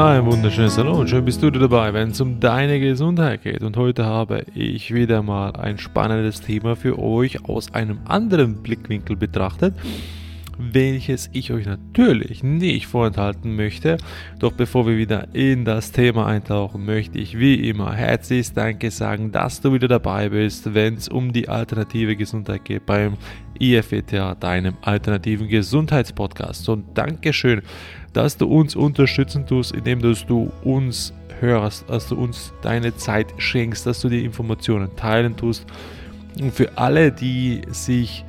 Ein wunderschönes Hallo und schön bist du dabei, wenn es um deine Gesundheit geht. Und heute habe ich wieder mal ein spannendes Thema für euch aus einem anderen Blickwinkel betrachtet, welches ich euch natürlich nicht vorenthalten möchte. Doch bevor wir wieder in das Thema eintauchen, möchte ich wie immer herzlichst Danke sagen, dass du wieder dabei bist, wenn es um die alternative Gesundheit geht beim IFETA, deinem alternativen Gesundheitspodcast. Und Dankeschön dass du uns unterstützen tust, indem dass du uns hörst, dass du uns deine Zeit schenkst, dass du die Informationen teilen tust. Und für alle, die sich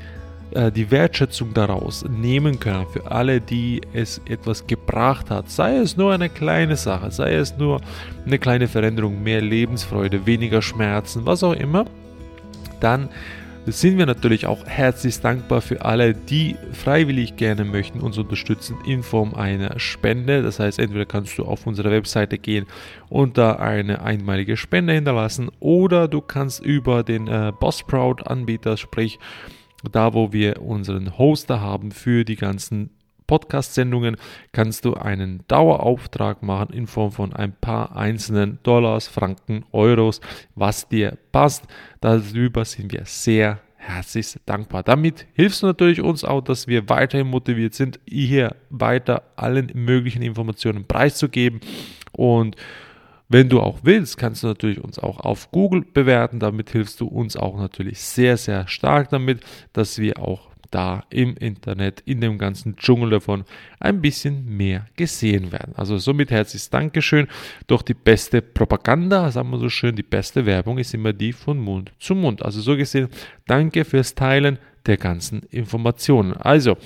äh, die Wertschätzung daraus nehmen können, für alle, die es etwas gebracht hat, sei es nur eine kleine Sache, sei es nur eine kleine Veränderung, mehr Lebensfreude, weniger Schmerzen, was auch immer, dann sind wir natürlich auch herzlich dankbar für alle, die freiwillig gerne möchten uns unterstützen in Form einer Spende. Das heißt, entweder kannst du auf unsere Webseite gehen und da eine einmalige Spende hinterlassen oder du kannst über den äh, Buzzsprout Anbieter, sprich da wo wir unseren Hoster haben für die ganzen Podcast-Sendungen kannst du einen Dauerauftrag machen in Form von ein paar einzelnen Dollars, Franken, Euros, was dir passt. Darüber sind wir sehr herzlich dankbar. Damit hilfst du natürlich uns auch, dass wir weiterhin motiviert sind, hier weiter allen möglichen Informationen preiszugeben. Und wenn du auch willst, kannst du natürlich uns auch auf Google bewerten. Damit hilfst du uns auch natürlich sehr, sehr stark damit, dass wir auch da im Internet, in dem ganzen Dschungel davon ein bisschen mehr gesehen werden. Also somit herzliches Dankeschön. Doch die beste Propaganda, sagen wir so schön, die beste Werbung ist immer die von Mund zu Mund. Also so gesehen, danke fürs Teilen der ganzen Informationen. Also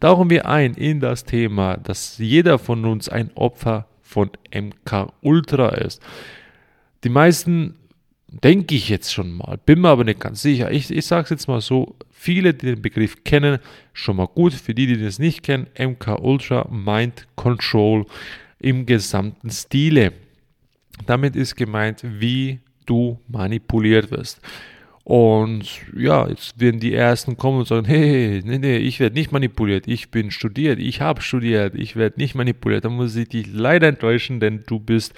tauchen wir ein in das Thema, dass jeder von uns ein Opfer von MK Ultra ist. Die meisten denke ich jetzt schon mal, bin mir aber nicht ganz sicher. Ich, ich sage es jetzt mal so, viele, die den Begriff kennen, schon mal gut. Für die, die das nicht kennen, MK Ultra Mind Control im gesamten Stile. Damit ist gemeint, wie du manipuliert wirst. Und ja, jetzt werden die Ersten kommen und sagen, hey, nee, nee, ich werde nicht manipuliert, ich bin studiert, ich habe studiert, ich werde nicht manipuliert. Da muss ich dich leider enttäuschen, denn du bist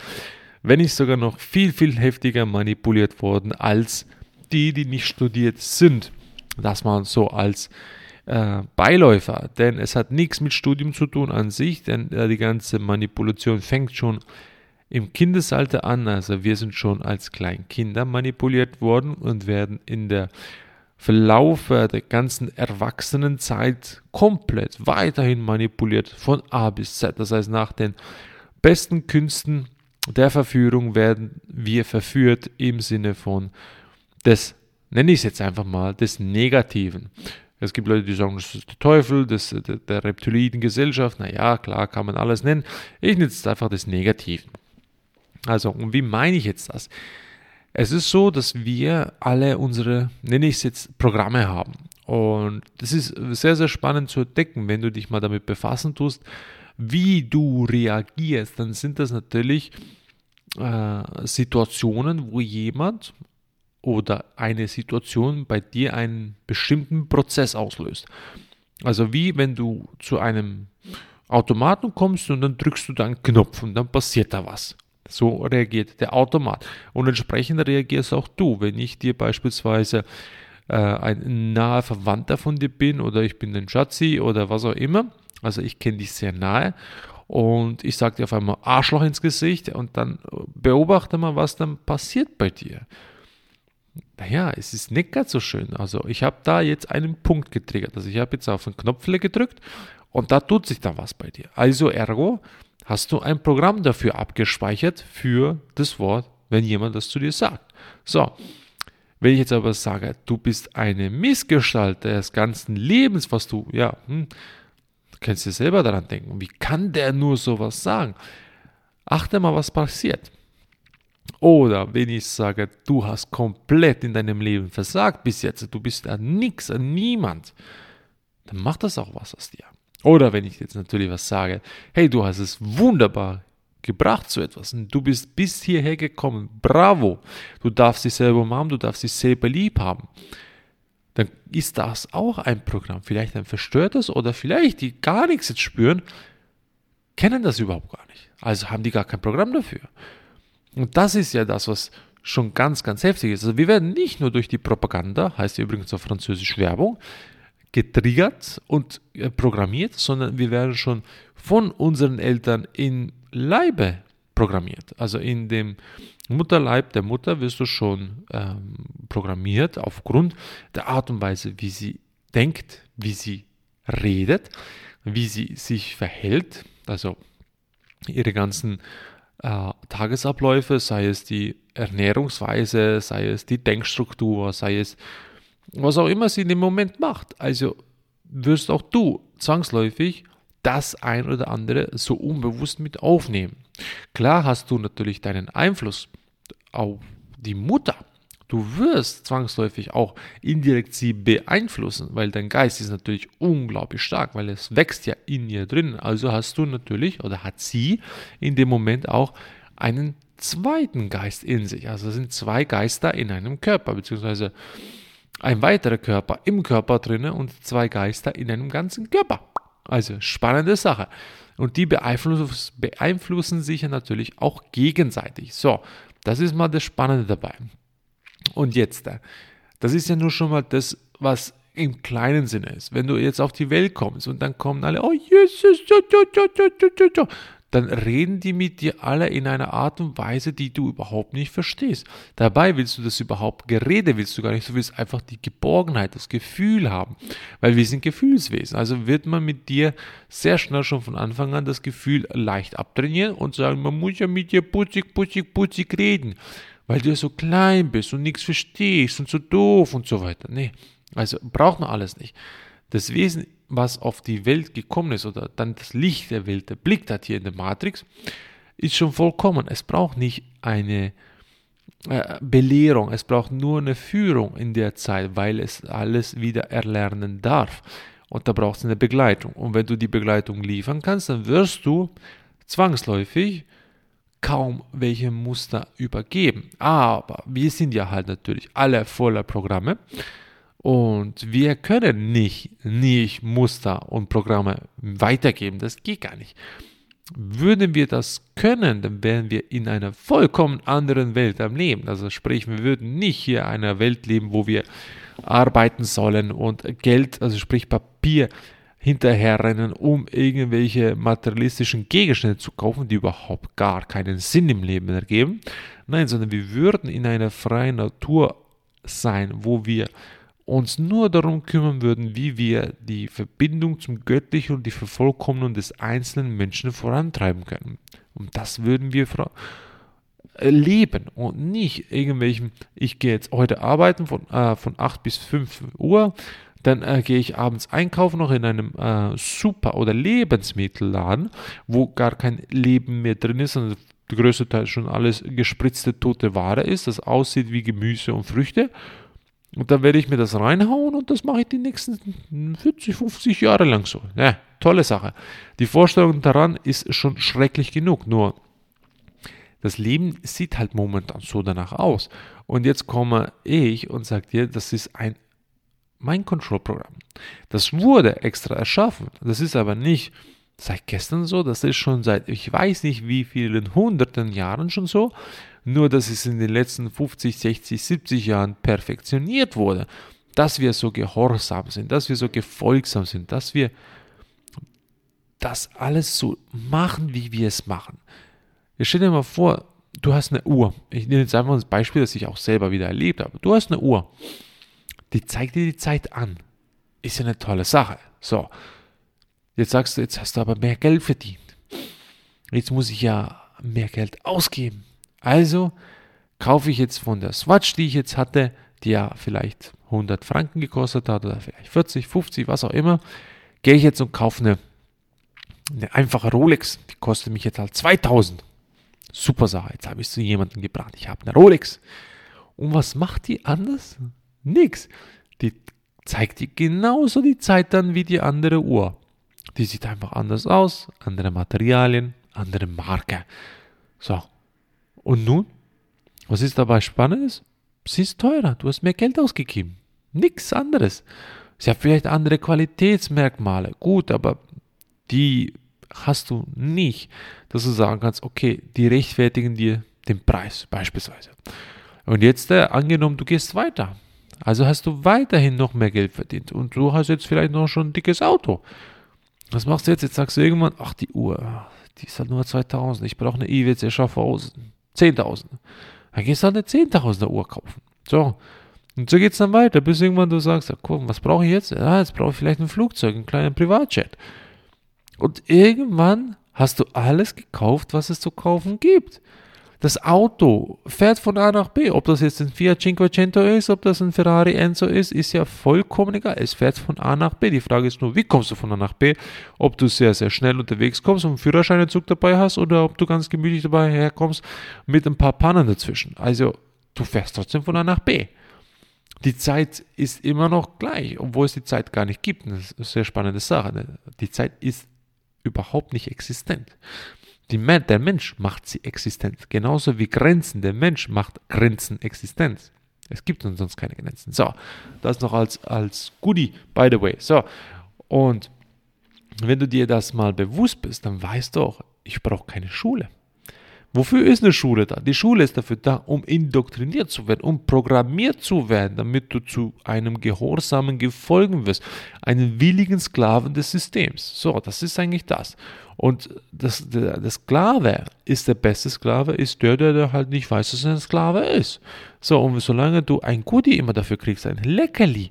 wenn nicht sogar noch viel, viel heftiger manipuliert worden als die, die nicht studiert sind. Das man so als äh, Beiläufer, denn es hat nichts mit Studium zu tun an sich, denn äh, die ganze Manipulation fängt schon im Kindesalter an. Also wir sind schon als Kleinkinder manipuliert worden und werden in der Verlauf der ganzen Erwachsenenzeit komplett weiterhin manipuliert von A bis Z. Das heißt, nach den besten Künsten der Verführung werden wir verführt im Sinne von des, nenne ich es jetzt einfach mal, des Negativen. Es gibt Leute, die sagen, das ist der Teufel, das, der, der reptiloiden Gesellschaft. Naja, klar, kann man alles nennen. Ich nenne jetzt einfach des Negativen. Also, und wie meine ich jetzt das? Es ist so, dass wir alle unsere, nenne ich es jetzt, Programme haben. Und das ist sehr, sehr spannend zu entdecken, wenn du dich mal damit befassen tust, wie du reagierst, dann sind das natürlich äh, Situationen, wo jemand oder eine Situation bei dir einen bestimmten Prozess auslöst. Also wie wenn du zu einem Automaten kommst und dann drückst du da einen Knopf und dann passiert da was. So reagiert der Automat. Und entsprechend reagierst auch du. Wenn ich dir beispielsweise äh, ein naher Verwandter von dir bin oder ich bin ein Schatzi oder was auch immer, also ich kenne dich sehr nahe und ich sage dir auf einmal Arschloch ins Gesicht und dann beobachte mal, was dann passiert bei dir. Naja, es ist nicht ganz so schön. Also ich habe da jetzt einen Punkt getriggert. Also ich habe jetzt auf den Knopf gedrückt und da tut sich dann was bei dir. Also ergo hast du ein Programm dafür abgespeichert für das Wort, wenn jemand das zu dir sagt. So, wenn ich jetzt aber sage, du bist eine Missgestalt des ganzen Lebens, was du, ja, hm, kannst dir selber daran denken, wie kann der nur sowas sagen? Achte mal, was passiert. Oder wenn ich sage, du hast komplett in deinem Leben versagt bis jetzt, du bist an nichts, an niemand, dann macht das auch was aus dir. Oder wenn ich jetzt natürlich was sage, hey, du hast es wunderbar gebracht zu etwas und du bist bis hierher gekommen, bravo, du darfst dich selber umarmen, du darfst dich selber lieb haben dann ist das auch ein Programm. Vielleicht ein verstörtes oder vielleicht die gar nichts jetzt spüren. kennen das überhaupt gar nicht. Also haben die gar kein Programm dafür. Und das ist ja das, was schon ganz, ganz heftig ist. Also wir werden nicht nur durch die Propaganda, heißt übrigens auf Französisch Werbung, getriggert und äh, programmiert, sondern wir werden schon von unseren Eltern in Leibe programmiert. Also in dem Mutterleib der Mutter wirst du schon ähm, programmiert aufgrund der Art und Weise, wie sie denkt, wie sie redet, wie sie sich verhält, also ihre ganzen äh, Tagesabläufe, sei es die Ernährungsweise, sei es die Denkstruktur, sei es was auch immer sie in dem Moment macht. Also wirst auch du zwangsläufig das ein oder andere so unbewusst mit aufnehmen. Klar hast du natürlich deinen Einfluss auf die Mutter. Du wirst zwangsläufig auch indirekt sie beeinflussen, weil dein Geist ist natürlich unglaublich stark, weil es wächst ja in ihr drin. Also hast du natürlich oder hat sie in dem Moment auch einen zweiten Geist in sich. Also es sind zwei Geister in einem Körper, beziehungsweise ein weiterer Körper im Körper drin und zwei Geister in einem ganzen Körper. Also spannende Sache. Und die beeinfluss, beeinflussen sich ja natürlich auch gegenseitig. So, das ist mal das Spannende dabei. Und jetzt, äh, das ist ja nur schon mal das, was im kleinen Sinne ist. Wenn du jetzt auf die Welt kommst und dann kommen alle, oh Jesus, dann reden die mit dir alle in einer Art und Weise, die du überhaupt nicht verstehst. Dabei willst du das überhaupt Gerede, willst du gar nicht, du willst einfach die Geborgenheit, das Gefühl haben, weil wir sind Gefühlswesen. Also wird man mit dir sehr schnell schon von Anfang an das Gefühl leicht abtrainieren und sagen, man muss ja mit dir putzig, putzig, putzig reden, weil du ja so klein bist und nichts verstehst und so doof und so weiter. Nee, also braucht man alles nicht. Das Wesen was auf die Welt gekommen ist oder dann das Licht der Welt erblickt hat hier in der Matrix, ist schon vollkommen. Es braucht nicht eine äh, Belehrung, es braucht nur eine Führung in der Zeit, weil es alles wieder erlernen darf. Und da braucht es eine Begleitung. Und wenn du die Begleitung liefern kannst, dann wirst du zwangsläufig kaum welche Muster übergeben. Aber wir sind ja halt natürlich alle voller Programme. Und wir können nicht, nicht Muster und Programme weitergeben. Das geht gar nicht. Würden wir das können, dann wären wir in einer vollkommen anderen Welt am Leben. Also sprich, wir würden nicht hier in einer Welt leben, wo wir arbeiten sollen und Geld, also sprich Papier, hinterherrennen, um irgendwelche materialistischen Gegenstände zu kaufen, die überhaupt gar keinen Sinn im Leben ergeben. Nein, sondern wir würden in einer freien Natur sein, wo wir uns nur darum kümmern würden, wie wir die Verbindung zum Göttlichen und die Vervollkommnung des einzelnen Menschen vorantreiben können. Und das würden wir leben und nicht irgendwelchen, ich gehe jetzt heute arbeiten von, äh, von 8 bis 5 Uhr, dann äh, gehe ich abends einkaufen noch in einem äh, Super- oder Lebensmittelladen, wo gar kein Leben mehr drin ist, sondern der größte Teil schon alles gespritzte tote Ware ist, das aussieht wie Gemüse und Früchte und dann werde ich mir das reinhauen und das mache ich die nächsten 40, 50 Jahre lang so. Ja, tolle Sache. Die Vorstellung daran ist schon schrecklich genug. Nur das Leben sieht halt momentan so danach aus. Und jetzt komme ich und sage dir, das ist ein Mind-Control-Programm. Das wurde extra erschaffen. Das ist aber nicht seit gestern so, das ist schon seit ich weiß nicht wie vielen hunderten Jahren schon so nur dass es in den letzten 50, 60, 70 Jahren perfektioniert wurde, dass wir so gehorsam sind, dass wir so gefolgsam sind, dass wir das alles so machen, wie wir es machen. Ich stell dir mal vor, du hast eine Uhr. Ich nehme jetzt einfach ein Beispiel, das ich auch selber wieder erlebt habe. Du hast eine Uhr, die zeigt dir die Zeit an. Ist ja eine tolle Sache. So, jetzt sagst du, jetzt hast du aber mehr Geld verdient. Jetzt muss ich ja mehr Geld ausgeben. Also kaufe ich jetzt von der Swatch, die ich jetzt hatte, die ja vielleicht 100 Franken gekostet hat oder vielleicht 40, 50, was auch immer, gehe ich jetzt und kaufe eine, eine einfache Rolex, die kostet mich jetzt halt 2000. Super Sache, jetzt habe ich zu jemandem gebracht, ich habe eine Rolex. Und was macht die anders? Nix. Die zeigt dir genauso die Zeit dann wie die andere Uhr. Die sieht einfach anders aus, andere Materialien, andere Marke. So, und nun? Was ist dabei Spannendes? Sie ist teurer, du hast mehr Geld ausgegeben. Nichts anderes. Sie hat vielleicht andere Qualitätsmerkmale, gut, aber die hast du nicht, dass du sagen kannst, okay, die rechtfertigen dir den Preis beispielsweise. Und jetzt äh, angenommen, du gehst weiter. Also hast du weiterhin noch mehr Geld verdient und du hast jetzt vielleicht noch schon ein dickes Auto. Was machst du jetzt? Jetzt sagst du irgendwann, ach die Uhr, die ist halt nur 2000, ich brauche eine IWC Schaffhausen, 10.000. Dann gehst du eine 10.000er Uhr kaufen. So, und so geht es dann weiter, bis irgendwann du sagst, ja, guck, was brauche ich jetzt? Ja, jetzt brauche ich vielleicht ein Flugzeug, einen kleinen Privatjet. Und irgendwann hast du alles gekauft, was es zu kaufen gibt. Das Auto fährt von A nach B. Ob das jetzt ein Fiat Cinquecento ist, ob das ein Ferrari Enzo ist, ist ja vollkommen egal. Es fährt von A nach B. Die Frage ist nur, wie kommst du von A nach B? Ob du sehr, sehr schnell unterwegs kommst und einen Führerscheinenzug dabei hast oder ob du ganz gemütlich dabei herkommst mit ein paar Pannen dazwischen. Also, du fährst trotzdem von A nach B. Die Zeit ist immer noch gleich, obwohl es die Zeit gar nicht gibt. Das ist eine sehr spannende Sache. Die Zeit ist überhaupt nicht existent. Die, der Mensch macht sie existent. Genauso wie Grenzen. Der Mensch macht Grenzen existent. Es gibt uns sonst keine Grenzen. So, das noch als, als Goodie, by the way. So, und wenn du dir das mal bewusst bist, dann weißt du auch, ich brauche keine Schule. Wofür ist eine Schule da? Die Schule ist dafür da, um indoktriniert zu werden, um programmiert zu werden, damit du zu einem gehorsamen Gefolgen wirst, einen willigen Sklaven des Systems. So, das ist eigentlich das. Und das, der, der Sklave ist der beste Sklave, ist der, der, halt nicht weiß, dass er ein Sklave ist. So, und solange du ein Goodie immer dafür kriegst, ein Leckerli,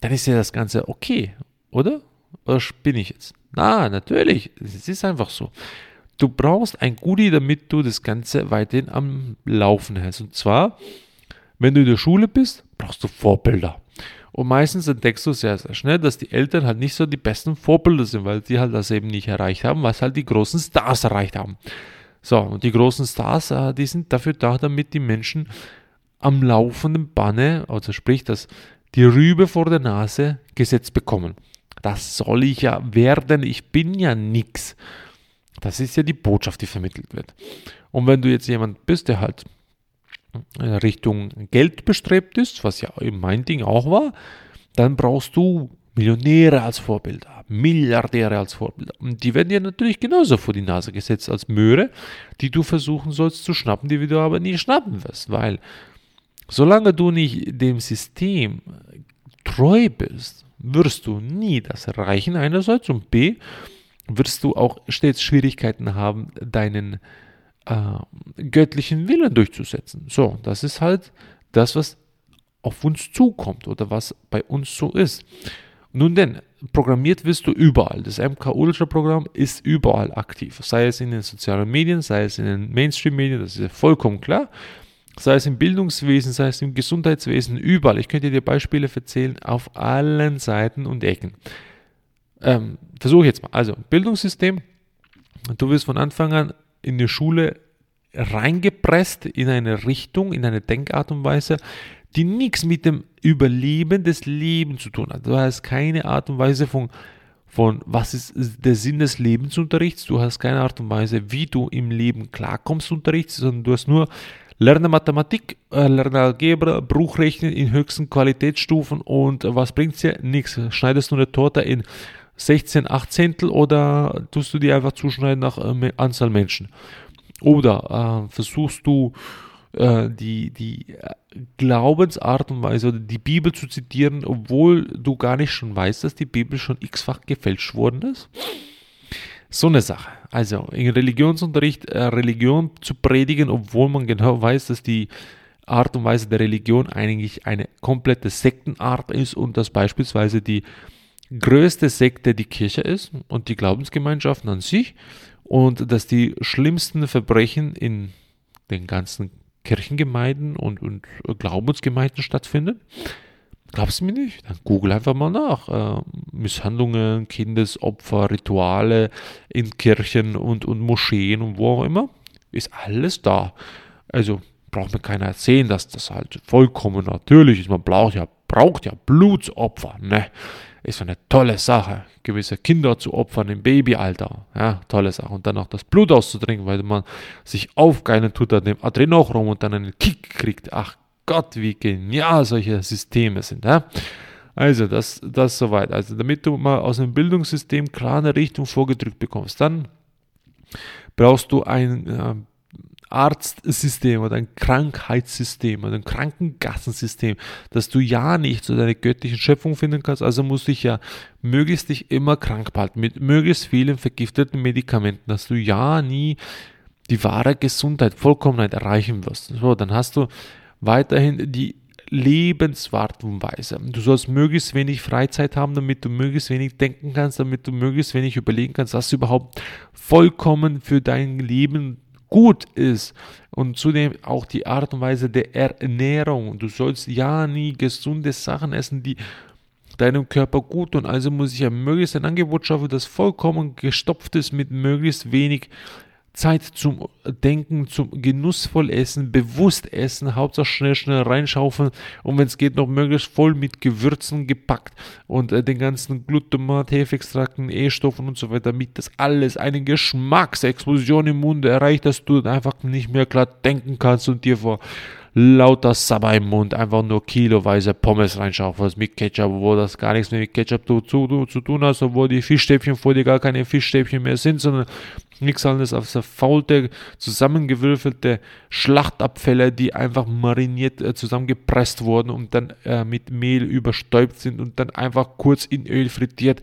dann ist ja das Ganze okay, oder? Oder bin ich jetzt? Na, natürlich, es ist einfach so. Du brauchst ein Goodie, damit du das Ganze weiterhin am Laufen hältst. Und zwar, wenn du in der Schule bist, brauchst du Vorbilder. Und meistens entdeckst du sehr, sehr schnell, dass die Eltern halt nicht so die besten Vorbilder sind, weil sie halt das eben nicht erreicht haben, was halt die großen Stars erreicht haben. So, und die großen Stars, äh, die sind dafür da, damit die Menschen am laufenden Banne, also sprich, dass die Rübe vor der Nase gesetzt bekommen. Das soll ich ja werden, ich bin ja nix. Das ist ja die Botschaft, die vermittelt wird. Und wenn du jetzt jemand bist, der halt Richtung Geld bestrebt ist, was ja eben mein Ding auch war, dann brauchst du Millionäre als Vorbilder, Milliardäre als Vorbilder. Und die werden dir natürlich genauso vor die Nase gesetzt als Möhre, die du versuchen sollst zu schnappen, die du aber nie schnappen wirst, weil solange du nicht dem System treu bist, wirst du nie das erreichen einerseits und b, wirst du auch stets Schwierigkeiten haben, deinen äh, göttlichen Willen durchzusetzen. So, das ist halt das, was auf uns zukommt oder was bei uns so ist. Nun denn, programmiert wirst du überall. Das MK Ultra Programm ist überall aktiv. Sei es in den sozialen Medien, sei es in den Mainstream-Medien, das ist ja vollkommen klar. Sei es im Bildungswesen, sei es im Gesundheitswesen, überall. Ich könnte dir Beispiele erzählen auf allen Seiten und Ecken. Ähm, Versuche jetzt mal. Also, Bildungssystem. Du wirst von Anfang an in die Schule reingepresst in eine Richtung, in eine Denkart und Weise, die nichts mit dem Überleben des Lebens zu tun hat. Du hast keine Art und Weise von, von was ist der Sinn des Lebensunterrichts, du hast keine Art und Weise, wie du im Leben klarkommst, Unterrichts, sondern du hast nur Lerne Mathematik, äh, lerne Algebra, Bruchrechnen in höchsten Qualitätsstufen und was bringt es dir? Nichts. Schneidest du eine Torte in 16 Achtzehntel oder tust du die einfach zuschneiden nach äh, Anzahl Menschen? Oder äh, versuchst du äh, die, die äh, Glaubensart und Weise oder die Bibel zu zitieren, obwohl du gar nicht schon weißt, dass die Bibel schon x-fach gefälscht worden ist? So eine Sache. Also in Religionsunterricht äh, Religion zu predigen, obwohl man genau weiß, dass die Art und Weise der Religion eigentlich eine komplette Sektenart ist und dass beispielsweise die größte Sekte die Kirche ist und die Glaubensgemeinschaften an sich und dass die schlimmsten Verbrechen in den ganzen Kirchengemeinden und, und Glaubensgemeinden stattfinden. Glaubst du mir nicht? Dann google einfach mal nach. Äh, Misshandlungen, Kindesopfer, Rituale in Kirchen und, und Moscheen und wo auch immer. Ist alles da. Also braucht mir keiner erzählen, dass das halt vollkommen natürlich ist. Man braucht ja, braucht ja Blutsopfer. Ne? Ist eine tolle Sache, gewisse Kinder zu opfern im Babyalter. Ja, tolle Sache. Und dann auch das Blut auszutrinken, weil man sich aufgeilen tut an dem Adrenochrom und dann einen Kick kriegt. Ach Gott, wie genial solche Systeme sind. Ja? Also, das, das soweit. Also, damit du mal aus dem Bildungssystem klar eine Richtung vorgedrückt bekommst, dann brauchst du ein äh, Arztsystem oder ein Krankheitssystem oder ein Krankenkassensystem, dass du ja nicht zu deiner göttlichen Schöpfung finden kannst. Also musst du dich ja möglichst dich immer krank behalten mit möglichst vielen vergifteten Medikamenten, dass du ja nie die wahre Gesundheit, Vollkommenheit erreichen wirst. So, dann hast du weiterhin die Lebensart und Weise. Du sollst möglichst wenig Freizeit haben, damit du möglichst wenig denken kannst, damit du möglichst wenig überlegen kannst, was überhaupt vollkommen für dein Leben gut ist. Und zudem auch die Art und Weise der Ernährung. Du sollst ja nie gesunde Sachen essen, die deinem Körper gut tun. Also muss ich ja möglichst ein Angebot schaffen, das vollkommen gestopft ist mit möglichst wenig Zeit zum Denken, zum genussvoll Essen, bewusst essen, Hauptsache schnell, schnell reinschaufeln und wenn es geht, noch möglichst voll mit Gewürzen gepackt und äh, den ganzen Glutamat, Hefextrakten, E-Stoffen und so weiter, damit das alles eine Geschmacksexplosion im Munde erreicht, dass du einfach nicht mehr klar denken kannst und dir vor lauter Sabber im Mund einfach nur kiloweise Pommes reinschaufelst mit Ketchup, wo das gar nichts mehr mit Ketchup zu, zu, zu tun hat, obwohl die Fischstäbchen vor dir gar keine Fischstäbchen mehr sind, sondern nichts anderes als verfaulte, zusammengewürfelte Schlachtabfälle, die einfach mariniert, äh, zusammengepresst wurden und dann äh, mit Mehl überstäubt sind und dann einfach kurz in Öl frittiert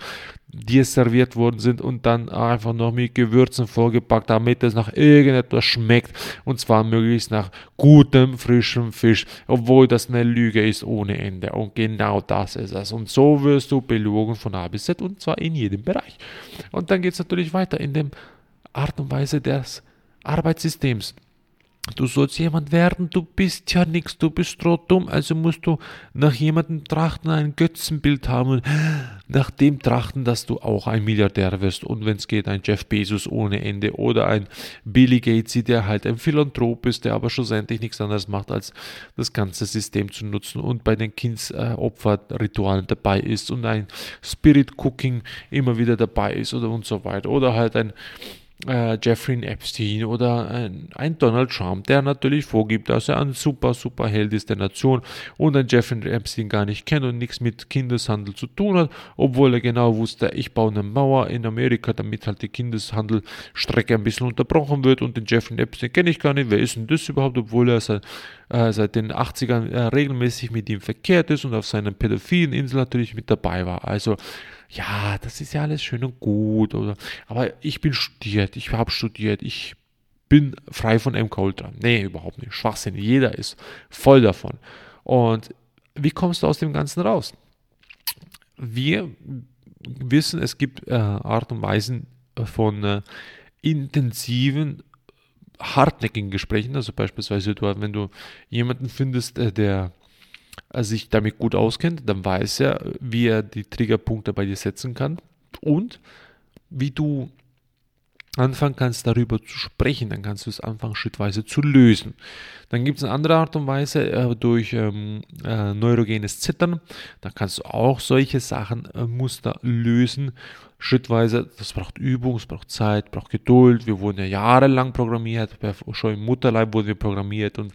dir serviert worden sind und dann einfach noch mit Gewürzen vorgepackt, damit es nach irgendetwas schmeckt. Und zwar möglichst nach gutem, frischem Fisch, obwohl das eine Lüge ist ohne Ende. Und genau das ist es. Und so wirst du belogen von A bis Z und zwar in jedem Bereich. Und dann geht es natürlich weiter in dem Art und Weise des Arbeitssystems. Du sollst jemand werden, du bist ja nichts, du bist dumm, also musst du nach jemandem trachten, ein Götzenbild haben und nach dem trachten, dass du auch ein Milliardär wirst und wenn es geht, ein Jeff Bezos ohne Ende oder ein Billy Gates, der halt ein Philanthrop ist, der aber schlussendlich nichts anderes macht, als das ganze System zu nutzen und bei den Kindsopferritualen dabei ist und ein Spirit Cooking immer wieder dabei ist oder und so weiter oder halt ein äh, Jeffrey Epstein oder ein, ein, Donald Trump, der natürlich vorgibt, dass er ein super, super Held ist der Nation und ein Jeffrey Epstein gar nicht kennt und nichts mit Kindeshandel zu tun hat, obwohl er genau wusste, ich baue eine Mauer in Amerika, damit halt die Kindeshandelstrecke ein bisschen unterbrochen wird und den Jeffrey Epstein kenne ich gar nicht, wer ist denn das überhaupt, obwohl er seit, äh, seit den 80ern äh, regelmäßig mit ihm verkehrt ist und auf seiner pädophilen Insel natürlich mit dabei war. Also ja, das ist ja alles schön und gut, oder? Aber ich bin studiert, ich habe studiert, ich bin frei von MK Ultra. Nee, überhaupt nicht. Schwachsinn. Jeder ist voll davon. Und wie kommst du aus dem Ganzen raus? Wir wissen, es gibt äh, Art und Weisen von äh, intensiven, hartnäckigen Gesprächen. Also beispielsweise, du, wenn du jemanden findest, äh, der sich damit gut auskennt, dann weiß er, wie er die Triggerpunkte bei dir setzen kann und wie du anfangen kannst, darüber zu sprechen, dann kannst du es anfangen, schrittweise zu lösen. Dann gibt es eine andere Art und Weise äh, durch ähm, äh, neurogenes Zittern. Da kannst du auch solche Sachen, äh, Muster lösen, schrittweise. Das braucht Übung, es braucht Zeit, braucht Geduld. Wir wurden ja jahrelang programmiert, schon im Mutterleib wurden wir programmiert und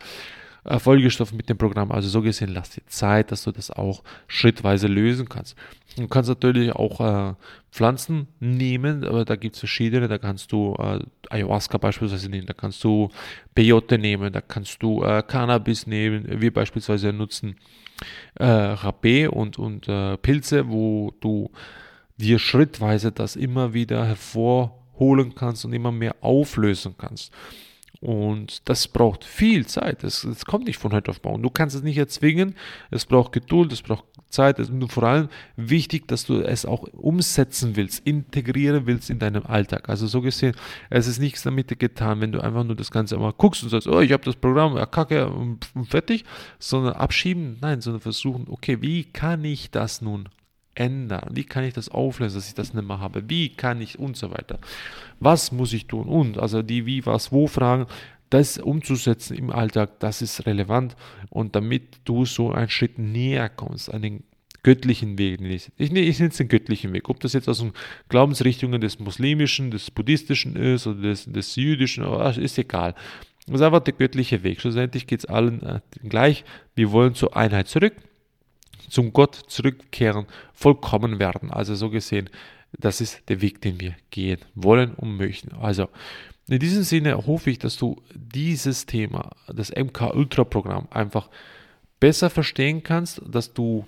Folgestoff mit dem Programm. Also so gesehen, lass dir Zeit, dass du das auch schrittweise lösen kannst. Du kannst natürlich auch äh, Pflanzen nehmen, aber da gibt es verschiedene. Da kannst du äh, Ayahuasca beispielsweise nehmen, da kannst du Peyote nehmen, da kannst du äh, Cannabis nehmen. Wir beispielsweise nutzen äh, Rapé und, und äh, Pilze, wo du dir schrittweise das immer wieder hervorholen kannst und immer mehr auflösen kannst. Und das braucht viel Zeit. Das, das kommt nicht von heute auf morgen. Du kannst es nicht erzwingen. Es braucht Geduld, es braucht Zeit. Es ist vor allem wichtig, dass du es auch umsetzen willst, integrieren willst in deinem Alltag. Also so gesehen, es ist nichts damit getan, wenn du einfach nur das Ganze einmal guckst und sagst, oh, ich habe das Programm, ja, kacke fertig, sondern abschieben. Nein, sondern versuchen, okay, wie kann ich das nun ändern? Wie kann ich das auflösen, dass ich das nicht mehr habe? Wie kann ich und so weiter? Was muss ich tun? Und also die Wie, Was, Wo Fragen, das umzusetzen im Alltag, das ist relevant. Und damit du so einen Schritt näher kommst, an den göttlichen Weg, ich, ich, nenne es den göttlichen Weg, ob das jetzt aus den Glaubensrichtungen des muslimischen, des buddhistischen ist oder des, des jüdischen, ist egal. Das ist einfach der göttliche Weg. Schlussendlich geht es allen äh, gleich. Wir wollen zur Einheit zurück zum Gott zurückkehren, vollkommen werden. Also so gesehen, das ist der Weg, den wir gehen wollen und möchten. Also in diesem Sinne hoffe ich, dass du dieses Thema, das MK Ultra Programm, einfach besser verstehen kannst, dass du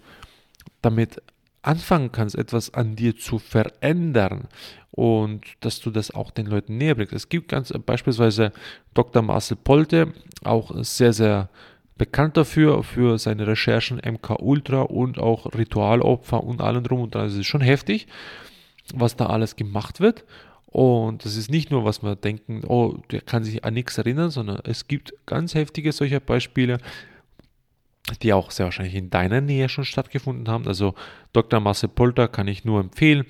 damit anfangen kannst, etwas an dir zu verändern und dass du das auch den Leuten näher bringst. Es gibt ganz beispielsweise Dr. Marcel Polte, auch sehr, sehr bekannt dafür, für seine Recherchen MK Ultra und auch Ritualopfer und allem drum und dran. Es ist schon heftig, was da alles gemacht wird. Und das ist nicht nur, was wir denken, oh, der kann sich an nichts erinnern, sondern es gibt ganz heftige solcher Beispiele, die auch sehr wahrscheinlich in deiner Nähe schon stattgefunden haben. Also Dr. Marcel Polter kann ich nur empfehlen,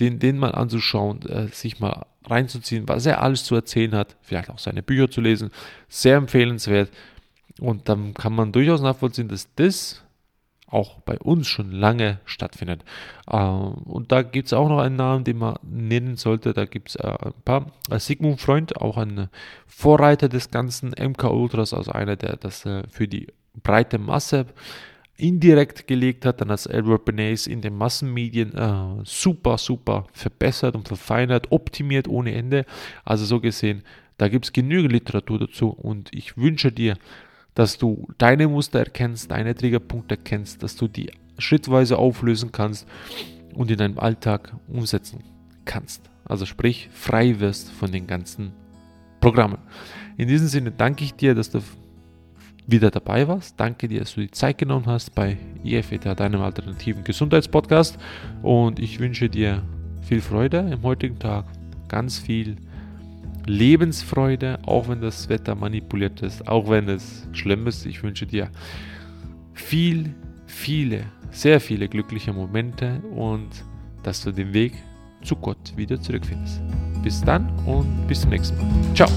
den, den mal anzuschauen, äh, sich mal reinzuziehen, was er alles zu erzählen hat, vielleicht auch seine Bücher zu lesen. Sehr empfehlenswert. Und dann kann man durchaus nachvollziehen, dass das auch bei uns schon lange stattfindet. Äh, und da gibt es auch noch einen Namen, den man nennen sollte. Da gibt es äh, ein paar. Sigmund Freund, auch ein Vorreiter des ganzen MK Ultras, also einer, der das äh, für die breite Masse indirekt gelegt hat, dann als Edward Bernays in den Massenmedien super, super verbessert und verfeinert, optimiert ohne Ende. Also so gesehen, da gibt es genügend Literatur dazu und ich wünsche dir, dass du deine Muster erkennst, deine Triggerpunkte erkennst, dass du die schrittweise auflösen kannst und in deinem Alltag umsetzen kannst. Also sprich, frei wirst von den ganzen Programmen. In diesem Sinne danke ich dir, dass du wieder dabei warst. Danke dir, dass du die Zeit genommen hast bei IFETA, deinem alternativen Gesundheitspodcast. Und ich wünsche dir viel Freude im heutigen Tag, ganz viel Lebensfreude, auch wenn das Wetter manipuliert ist, auch wenn es schlimm ist. Ich wünsche dir viel, viele, sehr viele glückliche Momente und dass du den Weg zu Gott wieder zurückfindest. Bis dann und bis zum nächsten Mal. Ciao.